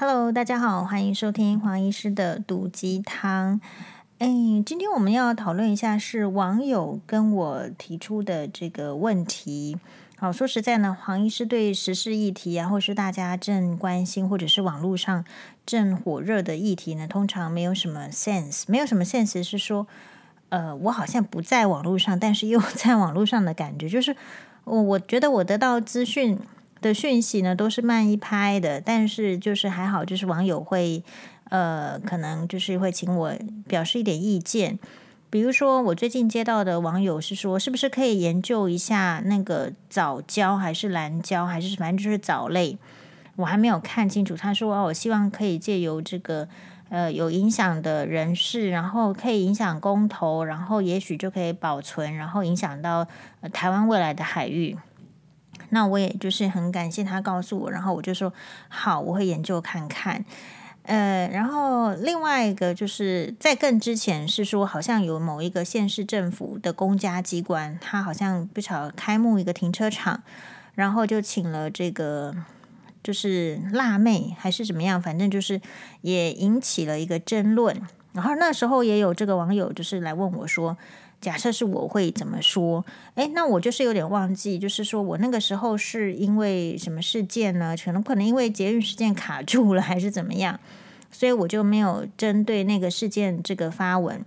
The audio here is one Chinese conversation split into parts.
Hello，大家好，欢迎收听黄医师的毒鸡汤。哎，今天我们要讨论一下是网友跟我提出的这个问题。好，说实在呢，黄医师对时事议题啊，或是大家正关心，或者是网络上正火热的议题呢，通常没有什么 sense，没有什么 sense 是说，呃，我好像不在网络上，但是又 在网络上的感觉，就是我我觉得我得到资讯。的讯息呢，都是慢一拍的，但是就是还好，就是网友会呃，可能就是会请我表示一点意见。比如说，我最近接到的网友是说，是不是可以研究一下那个藻礁还是蓝礁，还是反正就是藻类？我还没有看清楚。他说，哦，我希望可以借由这个呃有影响的人士，然后可以影响公投，然后也许就可以保存，然后影响到，台湾未来的海域。那我也就是很感谢他告诉我，然后我就说好，我会研究看看。呃，然后另外一个就是在更之前是说，好像有某一个县市政府的公家机关，他好像不巧开幕一个停车场，然后就请了这个就是辣妹还是怎么样，反正就是也引起了一个争论。然后那时候也有这个网友就是来问我说。假设是我会怎么说？诶，那我就是有点忘记，就是说我那个时候是因为什么事件呢？可能可能因为捷运事件卡住了，还是怎么样？所以我就没有针对那个事件这个发文。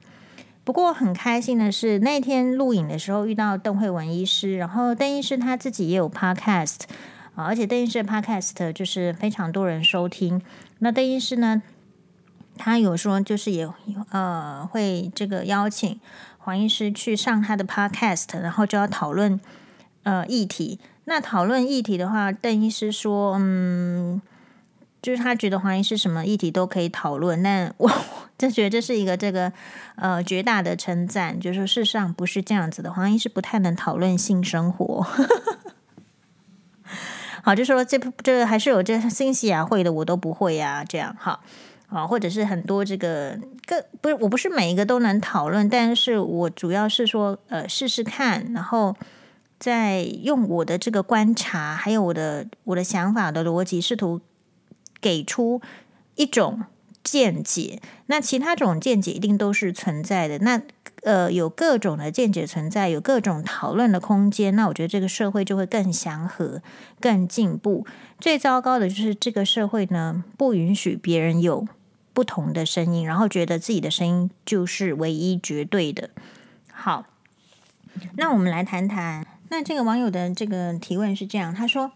不过很开心的是，那天录影的时候遇到邓惠文医师，然后邓医师他自己也有 podcast 啊，而且邓医师的 podcast 就是非常多人收听。那邓医师呢，他有说就是也呃会这个邀请。黄医师去上他的 podcast，然后就要讨论呃议题。那讨论议题的话，邓医师说，嗯，就是他觉得黄医师什么议题都可以讨论。那我 就觉得这是一个这个呃绝大的称赞，就是说事实上不是这样子的。黄医师不太能讨论性生活。好，就说这这还是有这新西亚会的，我都不会呀、啊，这样好。啊，或者是很多这个个不是，我不是每一个都能讨论，但是我主要是说，呃，试试看，然后再用我的这个观察，还有我的我的想法的逻辑，试图给出一种见解。那其他种见解一定都是存在的。那呃，有各种的见解存在，有各种讨论的空间。那我觉得这个社会就会更祥和、更进步。最糟糕的就是这个社会呢，不允许别人有。不同的声音，然后觉得自己的声音就是唯一绝对的。好，那我们来谈谈。那这个网友的这个提问是这样，他说：“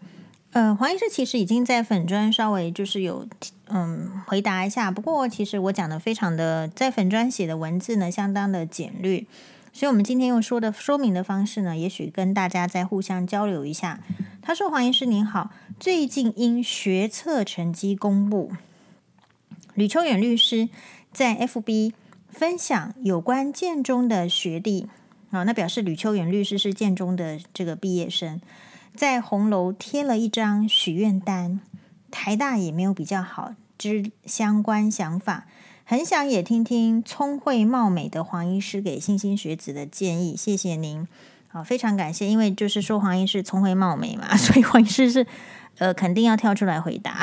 呃，黄医师其实已经在粉专稍微就是有嗯回答一下，不过其实我讲的非常的在粉专写的文字呢相当的简略，所以我们今天用说的说明的方式呢，也许跟大家再互相交流一下。”他说：“黄医师您好，最近因学测成绩公布。”吕秋远律师在 FB 分享有关建中的学弟啊，那表示吕秋远律师是建中的这个毕业生，在红楼贴了一张许愿单，台大也没有比较好之相关想法，很想也听听聪慧貌美的黄医师给莘莘学子的建议，谢谢您，好，非常感谢，因为就是说黄医师聪慧貌美嘛，所以黄医师是呃肯定要跳出来回答。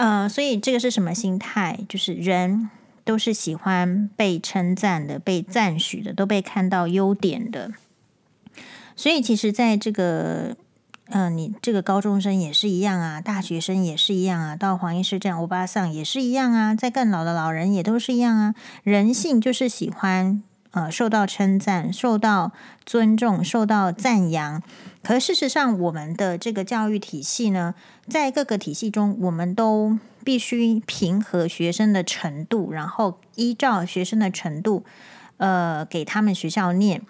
呃，所以这个是什么心态？就是人都是喜欢被称赞的、被赞许的，都被看到优点的。所以其实，在这个呃，你这个高中生也是一样啊，大学生也是一样啊，到黄医师这样欧巴桑也是一样啊，在更老的老人也都是一样啊。人性就是喜欢呃受到称赞、受到尊重、受到赞扬。可事实上，我们的这个教育体系呢，在各个体系中，我们都必须平和学生的程度，然后依照学生的程度，呃，给他们学校念。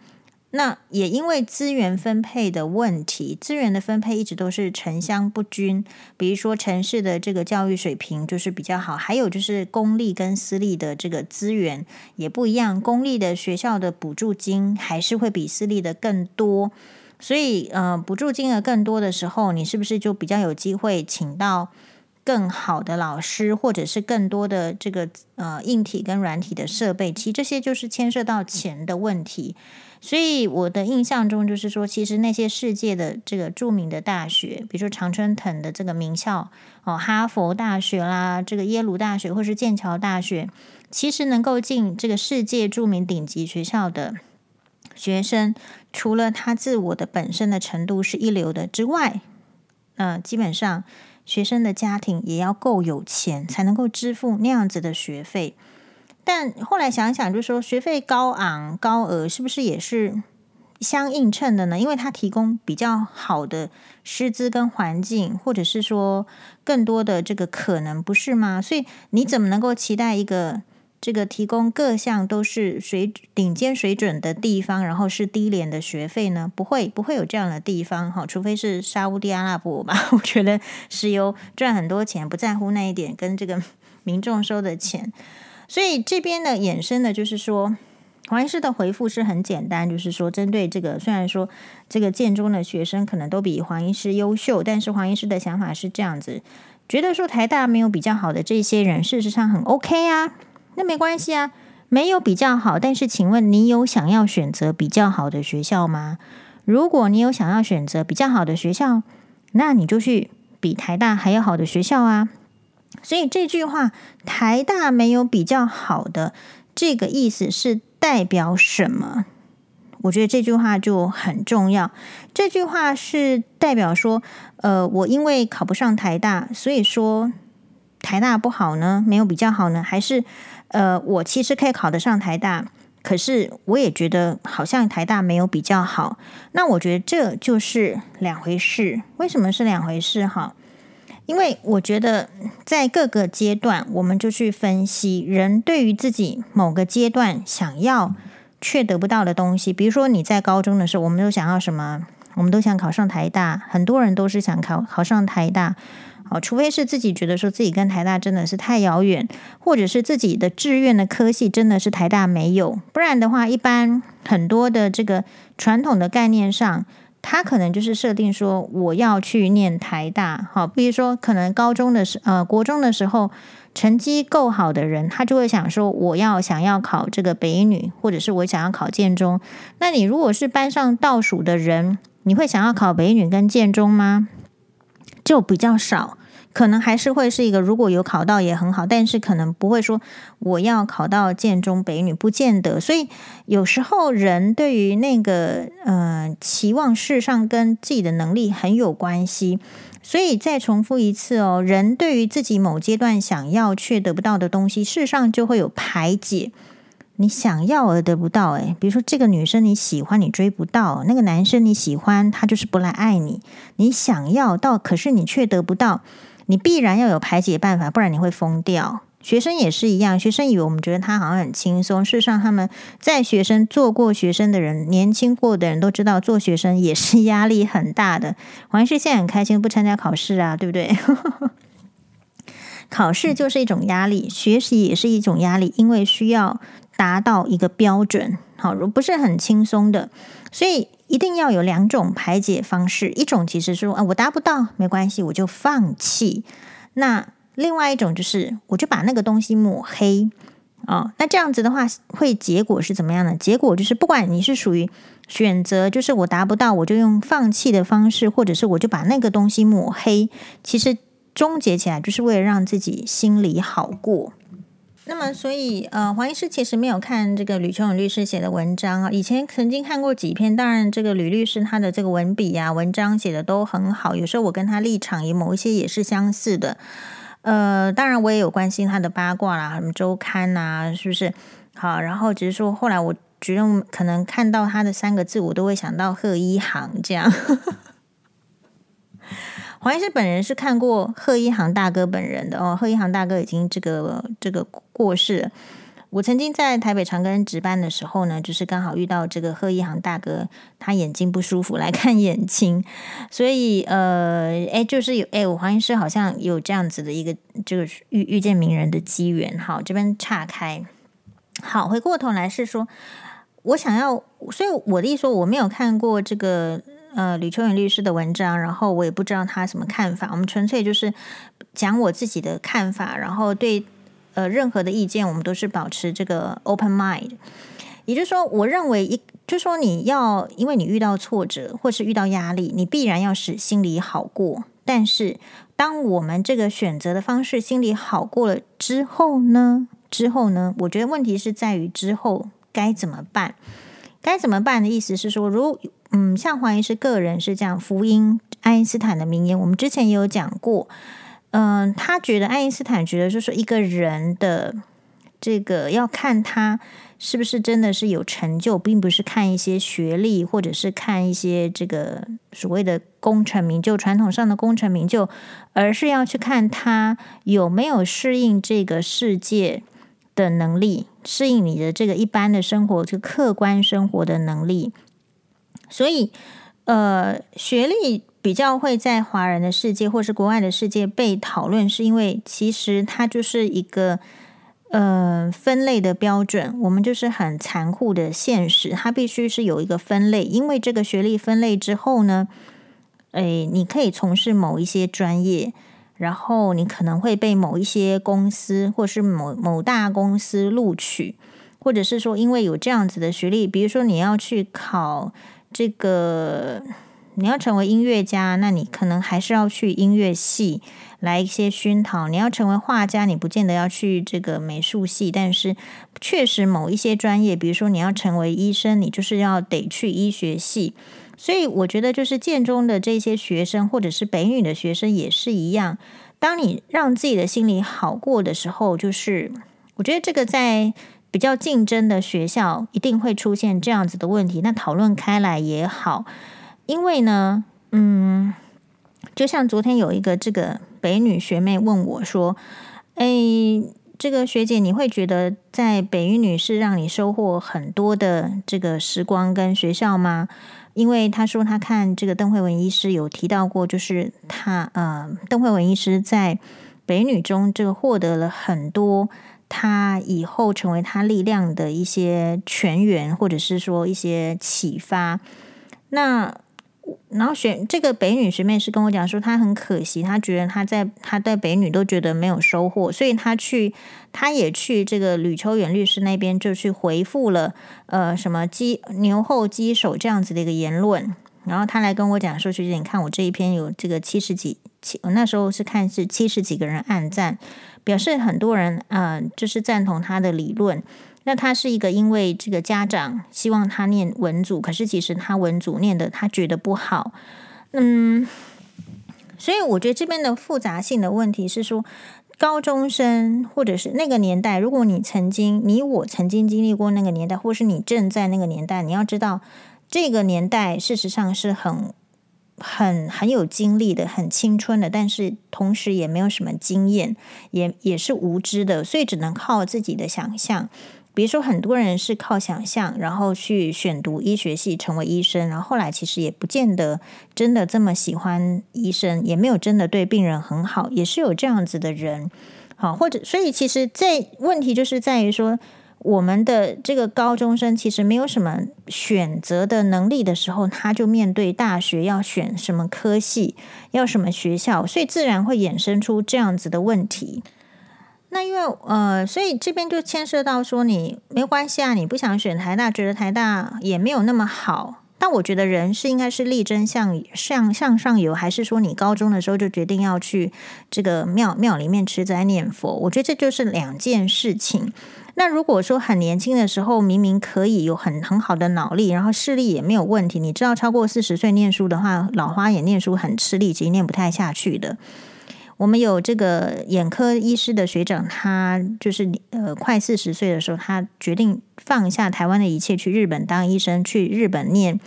那也因为资源分配的问题，资源的分配一直都是城乡不均。比如说，城市的这个教育水平就是比较好，还有就是公立跟私立的这个资源也不一样，公立的学校的补助金还是会比私立的更多。所以，呃，补助金额更多的时候，你是不是就比较有机会请到更好的老师，或者是更多的这个呃硬体跟软体的设备，其实这些就是牵涉到钱的问题。所以我的印象中就是说，其实那些世界的这个著名的大学，比如说常春藤的这个名校哦，哈佛大学啦，这个耶鲁大学或是剑桥大学，其实能够进这个世界著名顶级学校的学生，除了他自我的本身的程度是一流的之外，呃，基本上学生的家庭也要够有钱，才能够支付那样子的学费。但后来想想，就是说学费高昂高额，是不是也是相映衬的呢？因为它提供比较好的师资跟环境，或者是说更多的这个可能，不是吗？所以你怎么能够期待一个这个提供各项都是水顶尖水准的地方，然后是低廉的学费呢？不会，不会有这样的地方哈，除非是沙乌地阿拉伯吧。我觉得石油赚很多钱，不在乎那一点，跟这个民众收的钱。所以这边的衍生的，就是说黄医师的回复是很简单，就是说针对这个，虽然说这个建中的学生可能都比黄医师优秀，但是黄医师的想法是这样子，觉得说台大没有比较好的这些人，事实上很 OK 啊，那没关系啊，没有比较好，但是请问你有想要选择比较好的学校吗？如果你有想要选择比较好的学校，那你就去比台大还要好的学校啊。所以这句话“台大没有比较好的”这个意思是代表什么？我觉得这句话就很重要。这句话是代表说，呃，我因为考不上台大，所以说台大不好呢？没有比较好呢？还是呃，我其实可以考得上台大，可是我也觉得好像台大没有比较好。那我觉得这就是两回事。为什么是两回事？哈？因为我觉得，在各个阶段，我们就去分析人对于自己某个阶段想要却得不到的东西。比如说，你在高中的时候，我们都想要什么？我们都想考上台大，很多人都是想考考上台大。哦，除非是自己觉得说自己跟台大真的是太遥远，或者是自己的志愿的科系真的是台大没有，不然的话，一般很多的这个传统的概念上。他可能就是设定说，我要去念台大，好，比如说可能高中的时呃国中的时候成绩够好的人，他就会想说，我要想要考这个北女，或者是我想要考建中。那你如果是班上倒数的人，你会想要考北女跟建中吗？就比较少。可能还是会是一个，如果有考到也很好，但是可能不会说我要考到建中北女，不见得。所以有时候人对于那个呃期望事上跟自己的能力很有关系。所以再重复一次哦，人对于自己某阶段想要却得不到的东西，事实上就会有排解。你想要而得不到，诶，比如说这个女生你喜欢，你追不到；那个男生你喜欢，他就是不来爱你。你想要到，可是你却得不到。你必然要有排解办法，不然你会疯掉。学生也是一样，学生以为我们觉得他好像很轻松，事实上他们在学生做过学生的人，年轻过的人都知道，做学生也是压力很大的。黄医师现在很开心，不参加考试啊，对不对？考试就是一种压力，学习也是一种压力，因为需要达到一个标准，好，如不是很轻松的，所以。一定要有两种排解方式，一种其实说啊，我达不到没关系，我就放弃。那另外一种就是，我就把那个东西抹黑啊、那这样子的话，会结果是怎么样呢？结果就是，不管你是属于选择，就是我达不到，我就用放弃的方式，或者是我就把那个东西抹黑，其实终结起来就是为了让自己心里好过。那么，所以呃，黄医师其实没有看这个吕秋勇律师写的文章啊。以前曾经看过几篇，当然这个吕律师他的这个文笔啊、文章写的都很好。有时候我跟他立场也某一些也是相似的。呃，当然我也有关心他的八卦啦，什么周刊啊，是不是？好，然后只是说后来我觉得可能看到他的三个字，我都会想到贺一航这样。黄医师本人是看过贺一航大哥本人的哦，贺一航大哥已经这个这个过世了。我曾经在台北长庚值班的时候呢，就是刚好遇到这个贺一航大哥，他眼睛不舒服来看眼睛，所以呃，哎，就是有哎，我黄医师好像有这样子的一个这个遇遇见名人的机缘。好，这边岔开，好，回过头来是说，我想要，所以我的意思说，我没有看过这个。呃吕秋远律师的文章，然后我也不知道他什么看法。我们纯粹就是讲我自己的看法，然后对呃任何的意见，我们都是保持这个 open mind。也就是说，我认为一就说你要，因为你遇到挫折或是遇到压力，你必然要使心里好过。但是，当我们这个选择的方式心里好过了之后呢？之后呢？我觉得问题是在于之后该怎么办？该怎么办的意思是说，如嗯，像黄医师个人是这样，福音爱因斯坦的名言，我们之前也有讲过。嗯、他觉得爱因斯坦觉得，就是一个人的这个要看他。是不是真的是有成就，并不是看一些学历，或者是看一些这个所谓的功成名就，传统上的功成名就，而是要去看他有没有适应这个世界的能力，适应你的这个一般的生活，这个客观生活的能力。所以，呃，学历比较会在华人的世界或是国外的世界被讨论，是因为其实它就是一个。呃，分类的标准，我们就是很残酷的现实，它必须是有一个分类，因为这个学历分类之后呢，诶，你可以从事某一些专业，然后你可能会被某一些公司或是某某大公司录取，或者是说因为有这样子的学历，比如说你要去考这个。你要成为音乐家，那你可能还是要去音乐系来一些熏陶。你要成为画家，你不见得要去这个美术系，但是确实某一些专业，比如说你要成为医生，你就是要得去医学系。所以我觉得，就是建中的这些学生，或者是北女的学生也是一样。当你让自己的心里好过的时候，就是我觉得这个在比较竞争的学校一定会出现这样子的问题。那讨论开来也好。因为呢，嗯，就像昨天有一个这个北女学妹问我说：“哎，这个学姐，你会觉得在北一女是让你收获很多的这个时光跟学校吗？”因为她说她看这个邓惠文医师有提到过，就是她呃，邓惠文医师在北女中这个获得了很多，她以后成为他力量的一些泉源，或者是说一些启发。那然后学这个北女学妹是跟我讲说，她很可惜，她觉得她在她在北女都觉得没有收获，所以她去，她也去这个吕秋远律师那边就去回复了，呃，什么鸡牛后鸡手这样子的一个言论。然后她来跟我讲说，学姐，你看我这一篇有这个七十几七，那时候是看是七十几个人按赞，表示很多人啊、就是赞同他的理论。那他是一个，因为这个家长希望他念文组，可是其实他文组念的他觉得不好，嗯，所以我觉得这边的复杂性的问题是说，高中生或者是那个年代，如果你曾经你我曾经经历过那个年代，或是你正在那个年代，你要知道这个年代事实上是很很很有精力的，很青春的，但是同时也没有什么经验，也也是无知的，所以只能靠自己的想象。比如说，很多人是靠想象，然后去选读医学系，成为医生，然后后来其实也不见得真的这么喜欢医生，也没有真的对病人很好，也是有这样子的人。好，或者所以其实这问题就是在于说，我们的这个高中生其实没有什么选择的能力的时候，他就面对大学要选什么科系，要什么学校，所以自然会衍生出这样子的问题。那因为呃，所以这边就牵涉到说，你没关系啊，你不想选台大，觉得台大也没有那么好。但我觉得人是应该是力争向向向上游，还是说你高中的时候就决定要去这个庙庙里面吃斋念佛？我觉得这就是两件事情。那如果说很年轻的时候明明可以有很很好的脑力，然后视力也没有问题，你知道超过四十岁念书的话，老花眼念书很吃力，其实念不太下去的。我们有这个眼科医师的学长，他就是呃快四十岁的时候，他决定放下台湾的一切，去日本当医生，去日本念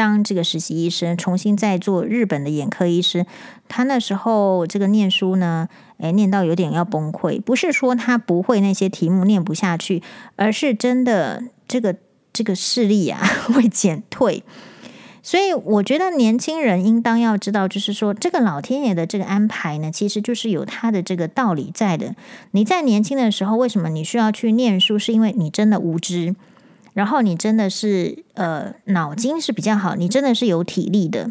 当这个实习医生，重新再做日本的眼科医师。他那时候这个念书呢，诶，念到有点要崩溃，不是说他不会那些题目念不下去，而是真的这个这个视力啊 会减退。所以我觉得年轻人应当要知道，就是说这个老天爷的这个安排呢，其实就是有他的这个道理在的。你在年轻的时候，为什么你需要去念书？是因为你真的无知。然后你真的是呃脑筋是比较好，你真的是有体力的，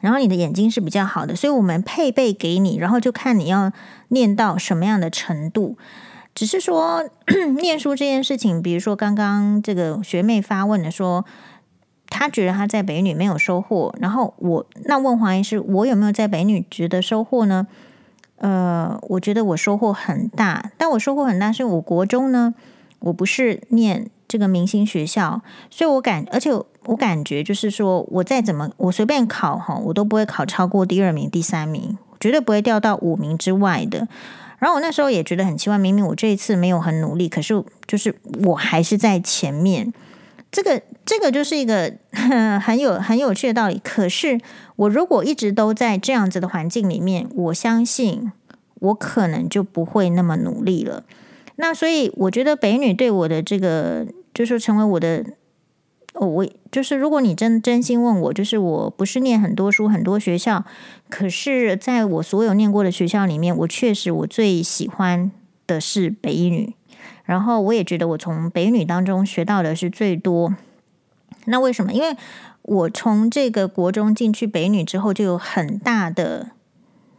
然后你的眼睛是比较好的，所以我们配备给你，然后就看你要念到什么样的程度。只是说 念书这件事情，比如说刚刚这个学妹发问的说，她觉得她在北女没有收获，然后我那问黄医师，我有没有在北女觉得收获呢？呃，我觉得我收获很大，但我收获很大是我国中呢，我不是念这个明星学校，所以我感，而且我感觉就是说，我再怎么我随便考哈，我都不会考超过第二名、第三名，绝对不会掉到五名之外的。然后我那时候也觉得很奇怪，明明我这一次没有很努力，可是就是我还是在前面。这个这个就是一个 很有很有趣的道理。可是我如果一直都在这样子的环境里面，我相信我可能就不会那么努力了。那所以我觉得北女对我的这个，就是成为我的。哦，我就是，如果你真真心问我，就是我不是念很多书，很多学校，可是在我所有念过的学校里面，我确实我最喜欢的是北一女，然后我也觉得我从北女当中学到的是最多。那为什么？因为我从这个国中进去北女之后，就有很大的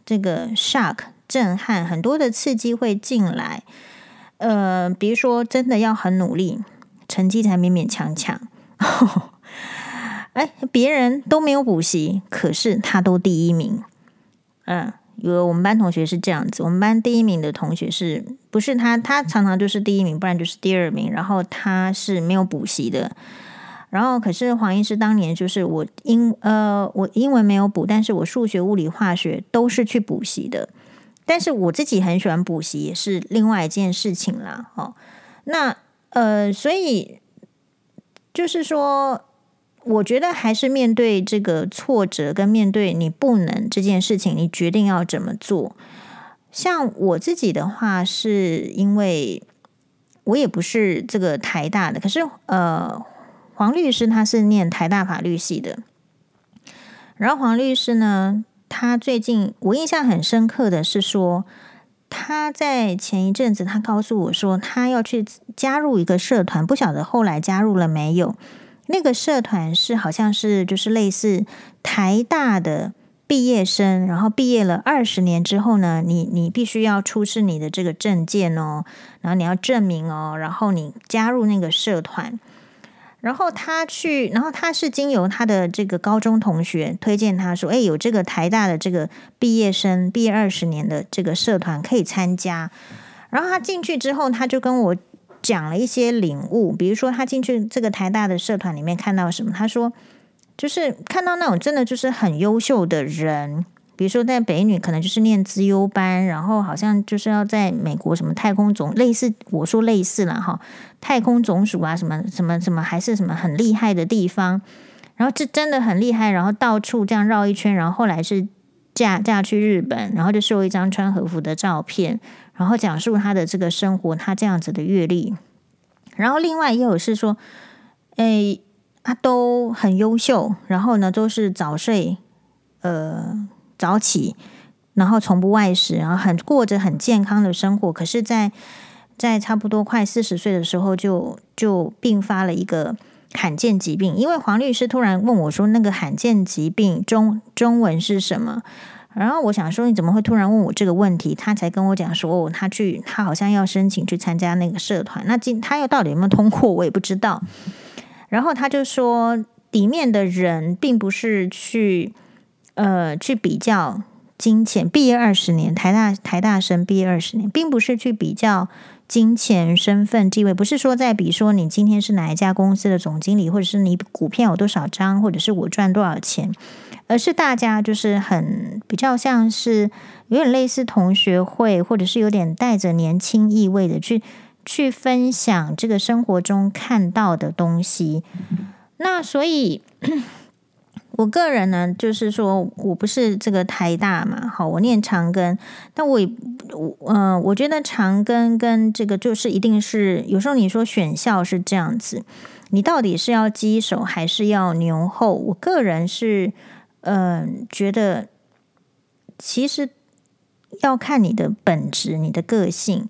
这个 shock 震撼，很多的刺激会进来。呃，比如说真的要很努力，成绩才勉勉强强。哎，别人都没有补习，可是他都第一名。嗯，有我们班同学是这样子，我们班第一名的同学是不是他？他常常就是第一名，不然就是第二名。然后他是没有补习的。然后可是黄医师当年就是我英呃我英文没有补，但是我数学、物理、化学都是去补习的。但是我自己很喜欢补习，也是另外一件事情啦。哦，那呃，所以。就是说，我觉得还是面对这个挫折，跟面对你不能这件事情，你决定要怎么做。像我自己的话，是因为我也不是这个台大的，可是呃，黄律师他是念台大法律系的。然后黄律师呢，他最近我印象很深刻的是说。他在前一阵子，他告诉我说，他要去加入一个社团，不晓得后来加入了没有。那个社团是好像是就是类似台大的毕业生，然后毕业了二十年之后呢，你你必须要出示你的这个证件哦，然后你要证明哦，然后你加入那个社团。然后他去，然后他是经由他的这个高中同学推荐他说：“哎，有这个台大的这个毕业生毕业二十年的这个社团可以参加。”然后他进去之后，他就跟我讲了一些领悟，比如说他进去这个台大的社团里面看到什么？他说，就是看到那种真的就是很优秀的人。比如说，在北女可能就是念资优班，然后好像就是要在美国什么太空总类似，我说类似了哈，太空总署啊，什么什么什么，还是什么很厉害的地方。然后这真的很厉害，然后到处这样绕一圈，然后后来是嫁嫁去日本，然后就秀一张穿和服的照片，然后讲述他的这个生活，他这样子的阅历。然后另外也有是说，诶，他都很优秀，然后呢都是早睡，呃。早起，然后从不外食，然后很过着很健康的生活。可是在，在差不多快四十岁的时候就，就就并发了一个罕见疾病。因为黄律师突然问我说：“那个罕见疾病中中文是什么？”然后我想说：“你怎么会突然问我这个问题？”他才跟我讲说：“哦，他去，他好像要申请去参加那个社团。那今他又到底有没有通过，我也不知道。”然后他就说：“里面的人并不是去。”呃，去比较金钱，毕业二十年，台大台大生毕业二十年，并不是去比较金钱、身份、地位，不是说在比说你今天是哪一家公司的总经理，或者是你股票有多少张，或者是我赚多少钱，而是大家就是很比较像是有点类似同学会，或者是有点带着年轻意味的去去分享这个生活中看到的东西。那所以。我个人呢，就是说我不是这个台大嘛，好，我念长庚，但我也，我嗯、我觉得长庚跟这个就是一定是，有时候你说选校是这样子，你到底是要鸡首还是要牛后？我个人是，嗯、觉得其实要看你的本质、你的个性。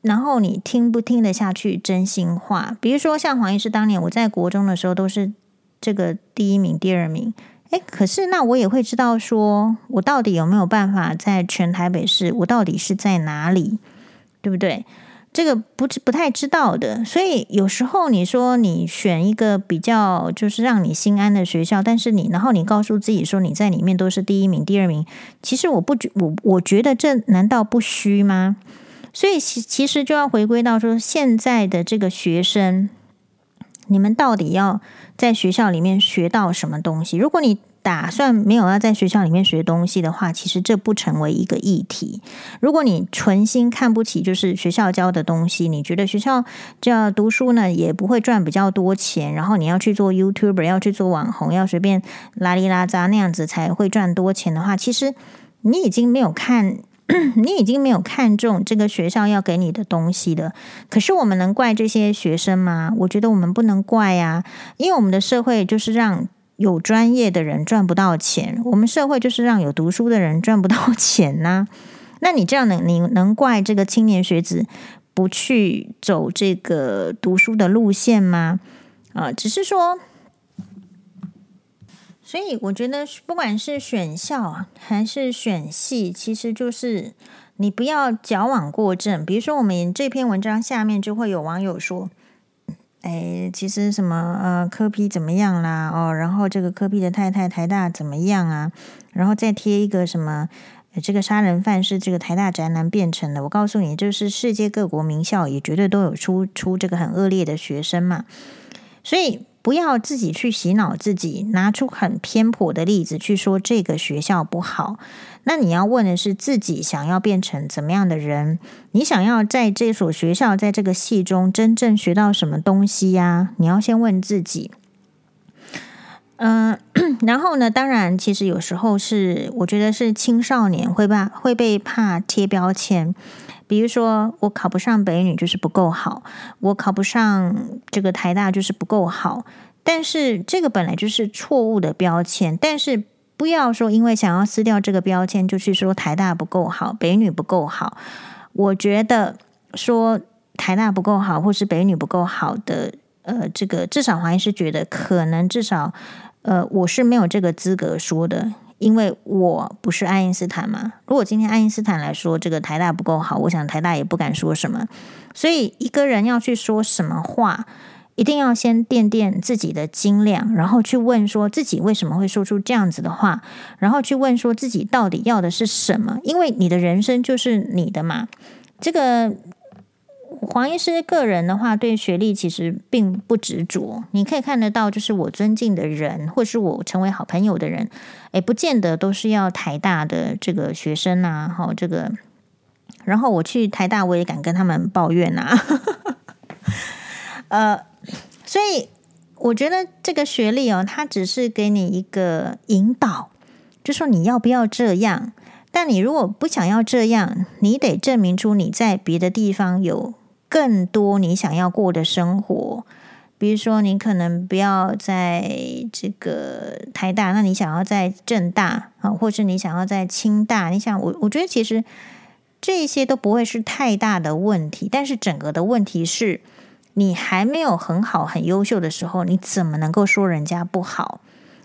然后你听不听得下去真心话？比如说像黄医师当年我在国中的时候都是这个第一名、第二名，诶，可是那我也会知道说我到底有没有办法在全台北市，我到底是在哪里，对不对？这个不不太知道的，所以有时候你说你选一个比较就是让你心安的学校，但是你然后你告诉自己说你在里面都是第一名、第二名，其实我不觉我我觉得这难道不虚吗？所以其其实就要回归到说现在的这个学生，你们到底要在学校里面学到什么东西？如果你打算没有要在学校里面学东西的话，其实这不成为一个议题。如果你存心看不起就是学校教的东西，你觉得学校这样读书呢也不会赚比较多钱，然后你要去做 YouTuber，要去做网红，要随便拉里拉扎那样子才会赚多钱的话，其实你已经没有看，你已经没有看中这个学校要给你的东西了。可是我们能怪这些学生吗？我觉得我们不能怪呀，因为我们的社会就是让。有专业的人赚不到钱，我们社会就是让有读书的人赚不到钱呐、那你这样能你能怪这个青年学子不去走这个读书的路线吗？啊，只是说，所以我觉得不管是选校还是选系，其实就是你不要矫枉过正。比如说，我们这篇文章下面就会有网友说。哎，其实什么呃，柯 P 怎么样啦？哦，然后这个柯 P 的太太台大怎么样啊？然后再贴一个什么，这个杀人犯是这个台大宅男变成的。我告诉你，就是世界各国名校也绝对都有出出这个很恶劣的学生嘛。所以不要自己去洗脑自己，拿出很偏颇的例子去说这个学校不好。那你要问的是自己想要变成怎么样的人？你想要在这所学校，在这个系中真正学到什么东西呀？你要先问自己。嗯、然后呢，当然，其实有时候是我觉得是青少年会怕会被怕贴标签，比如说我考不上北女就是不够好，我考不上这个台大就是不够好。但是这个本来就是错误的标签，但是。不要说因为想要撕掉这个标签，就去说台大不够好，北女不够好。我觉得说台大不够好，或是北女不够好的，呃，这个至少黄医师觉得可能至少，呃，我是没有这个资格说的，因为我不是爱因斯坦嘛。如果今天爱因斯坦来说这个台大不够好，我想台大也不敢说什么。所以一个人要去说什么话。一定要先掂掂自己的斤两，然后去问说自己为什么会说出这样子的话，然后去问说自己到底要的是什么？因为你的人生就是你的嘛。这个黄医师个人的话，对学历其实并不执着。你可以看得到，就是我尊敬的人，或是我成为好朋友的人，诶，不见得都是要台大的这个学生啊。好，这个，然后我去台大，我也敢跟他们抱怨啊。呃。所以我觉得这个学历哦，它只是给你一个引导，就说你要不要这样。但你如果不想要这样，你得证明出你在别的地方有更多你想要过的生活。比如说，你可能不要在这个台大，那你想要在政大啊，或是你想要在清大。你想，我我觉得其实这些都不会是太大的问题，但是整个的问题是。你还没有很好、很优秀的时候，你怎么能够说人家不好？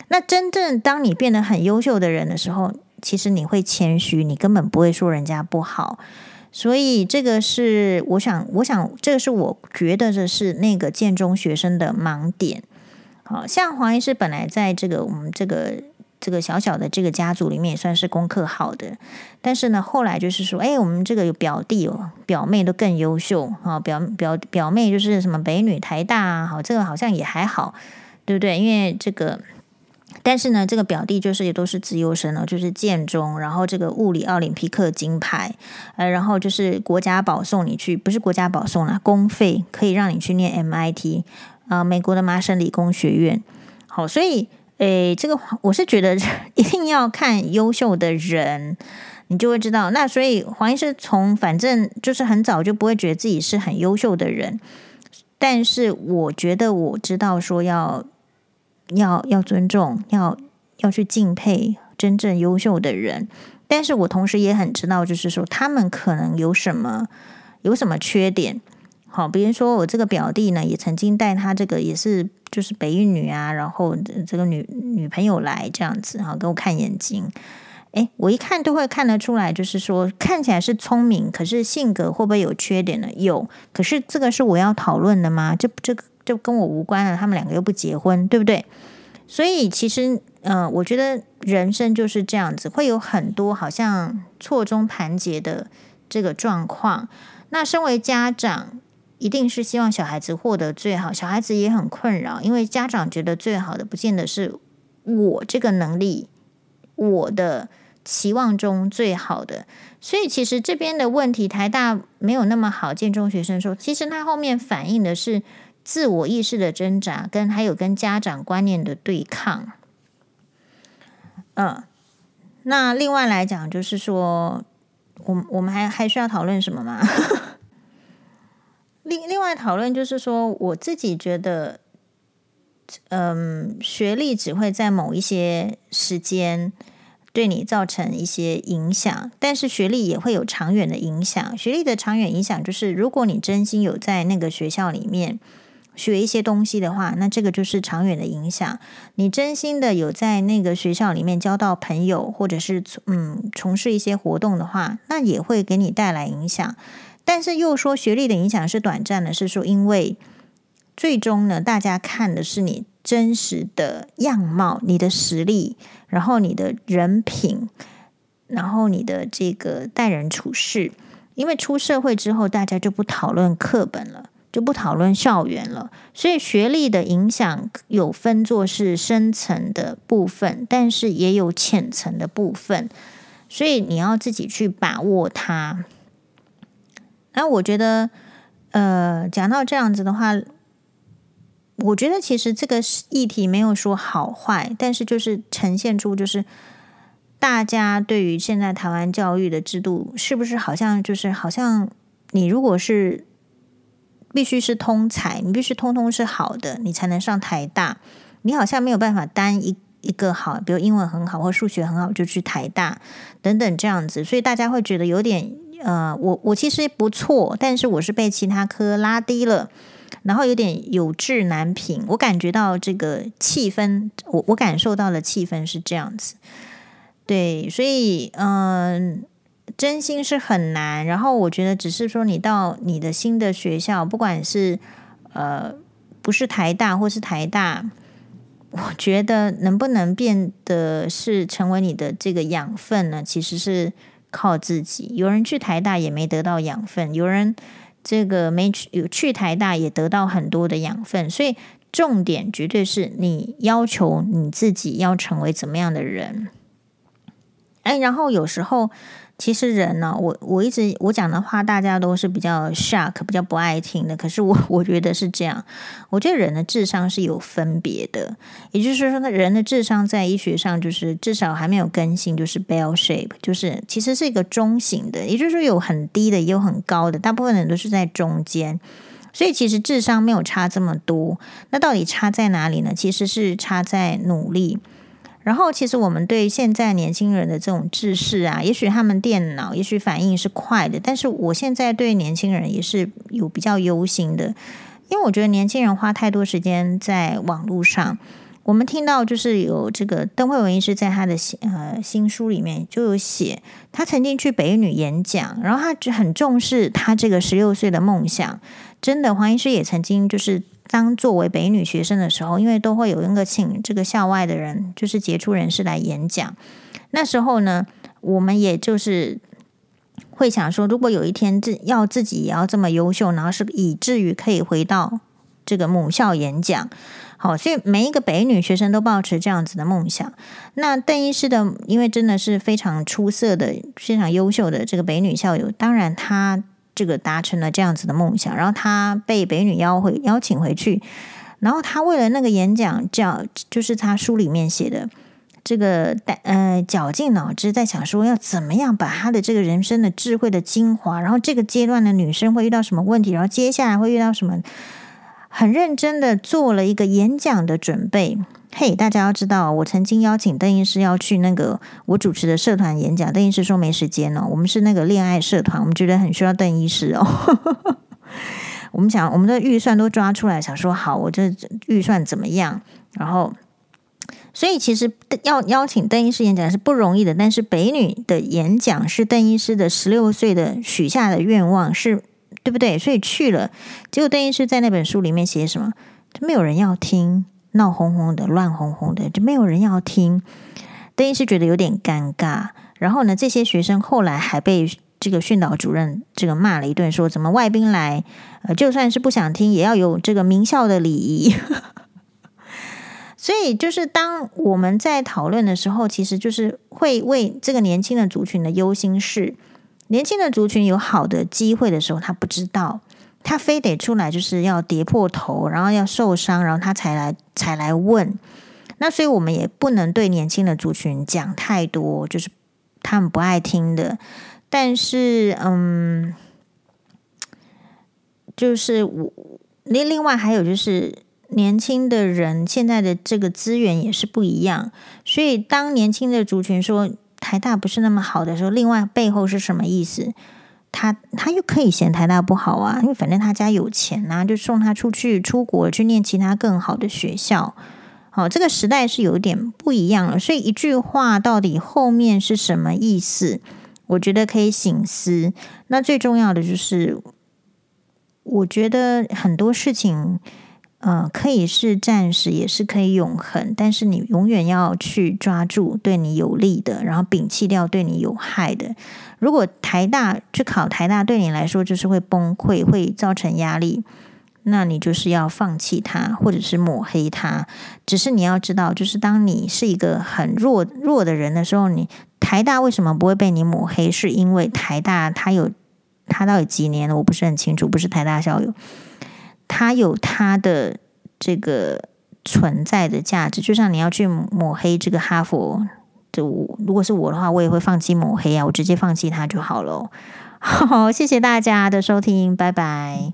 那真正当你变得很优秀的人的时候，其实你会谦虚，你根本不会说人家不好。所以这个是我想，我想这个是我觉得这是那个建中学生的盲点。好像黄医师本来在这个我们这个。这个小小的这个家族里面也算是功课好的，但是呢，后来就是说，哎，我们这个有表弟哦，表妹都更优秀啊，表表表妹就是什么北女、台大啊，好，这个好像也还好，对不对？因为这个，但是呢，这个表弟就是也都是资优生哦，就是建中，然后这个物理奥林匹克金牌，呃，然后就是国家保送你去，不是国家保送啦，公费可以让你去念 MIT 啊，美国的麻省理工学院，好，所以。诶，这个我是觉得一定要看优秀的人，你就会知道。那所以黄医师从反正就是很早就不会觉得自己是很优秀的人，但是我觉得我知道说要要要尊重，要要去敬佩真正优秀的人。但是我同时也很知道，就是说他们可能有什么有什么缺点？好，比如说我这个表弟呢，也曾经带他这个也是就是北一女啊，然后这个女女朋友来这样子哈，给我看眼睛。诶，我一看都会看得出来，就是说看起来是聪明，可是性格会不会有缺点呢？有，可是这个是我要讨论的吗？这这个就跟我无关了。他们两个又不结婚，对不对？所以其实，嗯、我觉得人生就是这样子，会有很多好像错综盘结的这个状况。那身为家长，一定是希望小孩子获得最好，小孩子也很困扰，因为家长觉得最好的，不见得是我这个能力，我的。期望中最好的，所以其实这边的问题，台大没有那么好。建中学生说，其实他后面反映的是自我意识的挣扎，跟还有跟家长观念的对抗。嗯，那另外来讲，就是说，我我们还还需要讨论什么吗？另另外讨论就是说，我自己觉得，嗯，学历只会在某一些时间。对你造成一些影响，但是学历也会有长远的影响。学历的长远影响就是，如果你真心有在那个学校里面学一些东西的话，那这个就是长远的影响。你真心的有在那个学校里面交到朋友，或者是嗯从事一些活动的话，那也会给你带来影响。但是又说学历的影响是短暂的，是说因为最终呢，大家看的是你。真实的样貌，你的实力，然后你的人品，然后你的这个待人处事。因为出社会之后，大家就不讨论课本了，就不讨论校园了。所以学历的影响有分作是深层的部分，但是也有浅层的部分。所以你要自己去把握它。那我觉得，呃，讲到这样子的话。我觉得其实这个议题没有说好坏，但是就是呈现出就是大家对于现在台湾教育的制度是不是好像就是好像你如果是必须是通才，你必须通通是好的，你才能上台大，你好像没有办法单一一个好，比如英文很好或数学很好就去台大等等这样子，所以大家会觉得有点呃，我我其实不错，但是我是被其他科拉低了。然后有点有志难平，我感觉到这个气氛，我我感受到的气氛是这样子，对，所以嗯，真心是很难。然后我觉得，只是说你到你的新的学校，不管是呃不是台大或是台大，我觉得能不能变得是成为你的这个养分呢？其实是靠自己。有人去台大也没得到养分，有人。这个没去有去台大也得到很多的养分，所以重点绝对是你要求你自己要成为怎么样的人。哎，然后有时候。其实人呢，我我一直我讲的话，大家都是比较 shock，比较不爱听的。可是我 我觉得是这样，我觉得人的智商是有分别的，也就是说，那人的智商在医学上就是至少还没有更新，就是 bell shape，就是其实是一个中型的，也就是说有很低的，也有很高的，大部分人都是在中间，所以其实智商没有差这么多。那到底差在哪里呢？其实是差在努力。然后，其实我们对现在年轻人的这种知识啊，也许他们电脑也许反应是快的，但是我现在对年轻人也是有比较忧心的，因为我觉得年轻人花太多时间在网络上。我们听到就是有这个邓惠文医师在他的新呃新书里面就有写，他曾经去北女演讲，然后他就很重视他这个十六岁的梦想。真的，黄医师也曾经就是。当作为北女学生的时候，因为都会有一个请这个校外的人，就是杰出人士来演讲。那时候呢，我们也就是会想说，如果有一天自要自己也要这么优秀，然后是以至于可以回到这个母校演讲。好，所以每一个北女学生都抱持这样子的梦想。那邓医师的，因为真的是非常出色的、非常优秀的这个北女校友，当然他。这个达成了这样子的梦想，然后他被北女邀回邀请回去，然后他为了那个演讲，叫就是他书里面写的这个呃绞尽脑汁在想说要怎么样把他的这个人生的智慧的精华，然后这个阶段的女生会遇到什么问题，然后接下来会遇到什么，很认真的做了一个演讲的准备，嘿，大家要知道，我曾经邀请邓医师要去那个我主持的社团演讲，邓医师说没时间哦。我们是那个恋爱社团，我们觉得很需要邓医师哦。我们想我们的预算都抓出来，想说好，我这预算怎么样？然后，所以其实要邀请邓医师演讲是不容易的。但是北女的演讲是邓医师的十六岁的许下的愿望，是对不对？所以去了，结果邓医师在那本书里面写什么？就没有人要听。闹哄哄的，乱哄哄的，就没有人要听。邓医师觉得有点尴尬。然后呢，这些学生后来还被这个训导主任这个骂了一顿，说怎么外宾来，呃，就算是不想听，也要有这个名校的礼仪。所以，就是当我们在讨论的时候，其实就是会为这个年轻的族群的忧心事。年轻的族群有好的机会的时候，他不知道。他非得出来，就是要跌破头，然后要受伤，然后他才来才来问。那所以我们也不能对年轻的族群讲太多，就是他们不爱听的。但是，嗯，就是我另另外还有就是年轻的人现在的这个资源也是不一样，所以当年轻的族群说台大不是那么好的时候，另外背后是什么意思？他他又可以嫌台大不好啊，因为反正他家有钱呐，就送他出去出国去念其他更好的学校。好，这个时代是有点不一样了，所以一句话到底后面是什么意思？我觉得可以醒思。那最重要的就是，我觉得很多事情。嗯，可以是暂时，也是可以永恒，但是你永远要去抓住对你有利的，然后摒弃掉对你有害的。如果台大去考台大对你来说就是会崩溃，会造成压力，那你就是要放弃它，或者是抹黑它。只是你要知道，就是当你是一个很弱弱的人的时候，你台大为什么不会被你抹黑？是因为台大它有它到底几年了？我不是很清楚，不是台大校友。它有它的这个存在的价值，就像你要去抹黑这个哈佛，就如果是我的话，我也会放弃抹黑啊，我直接放弃它就好了。好，谢谢大家的收听，拜拜。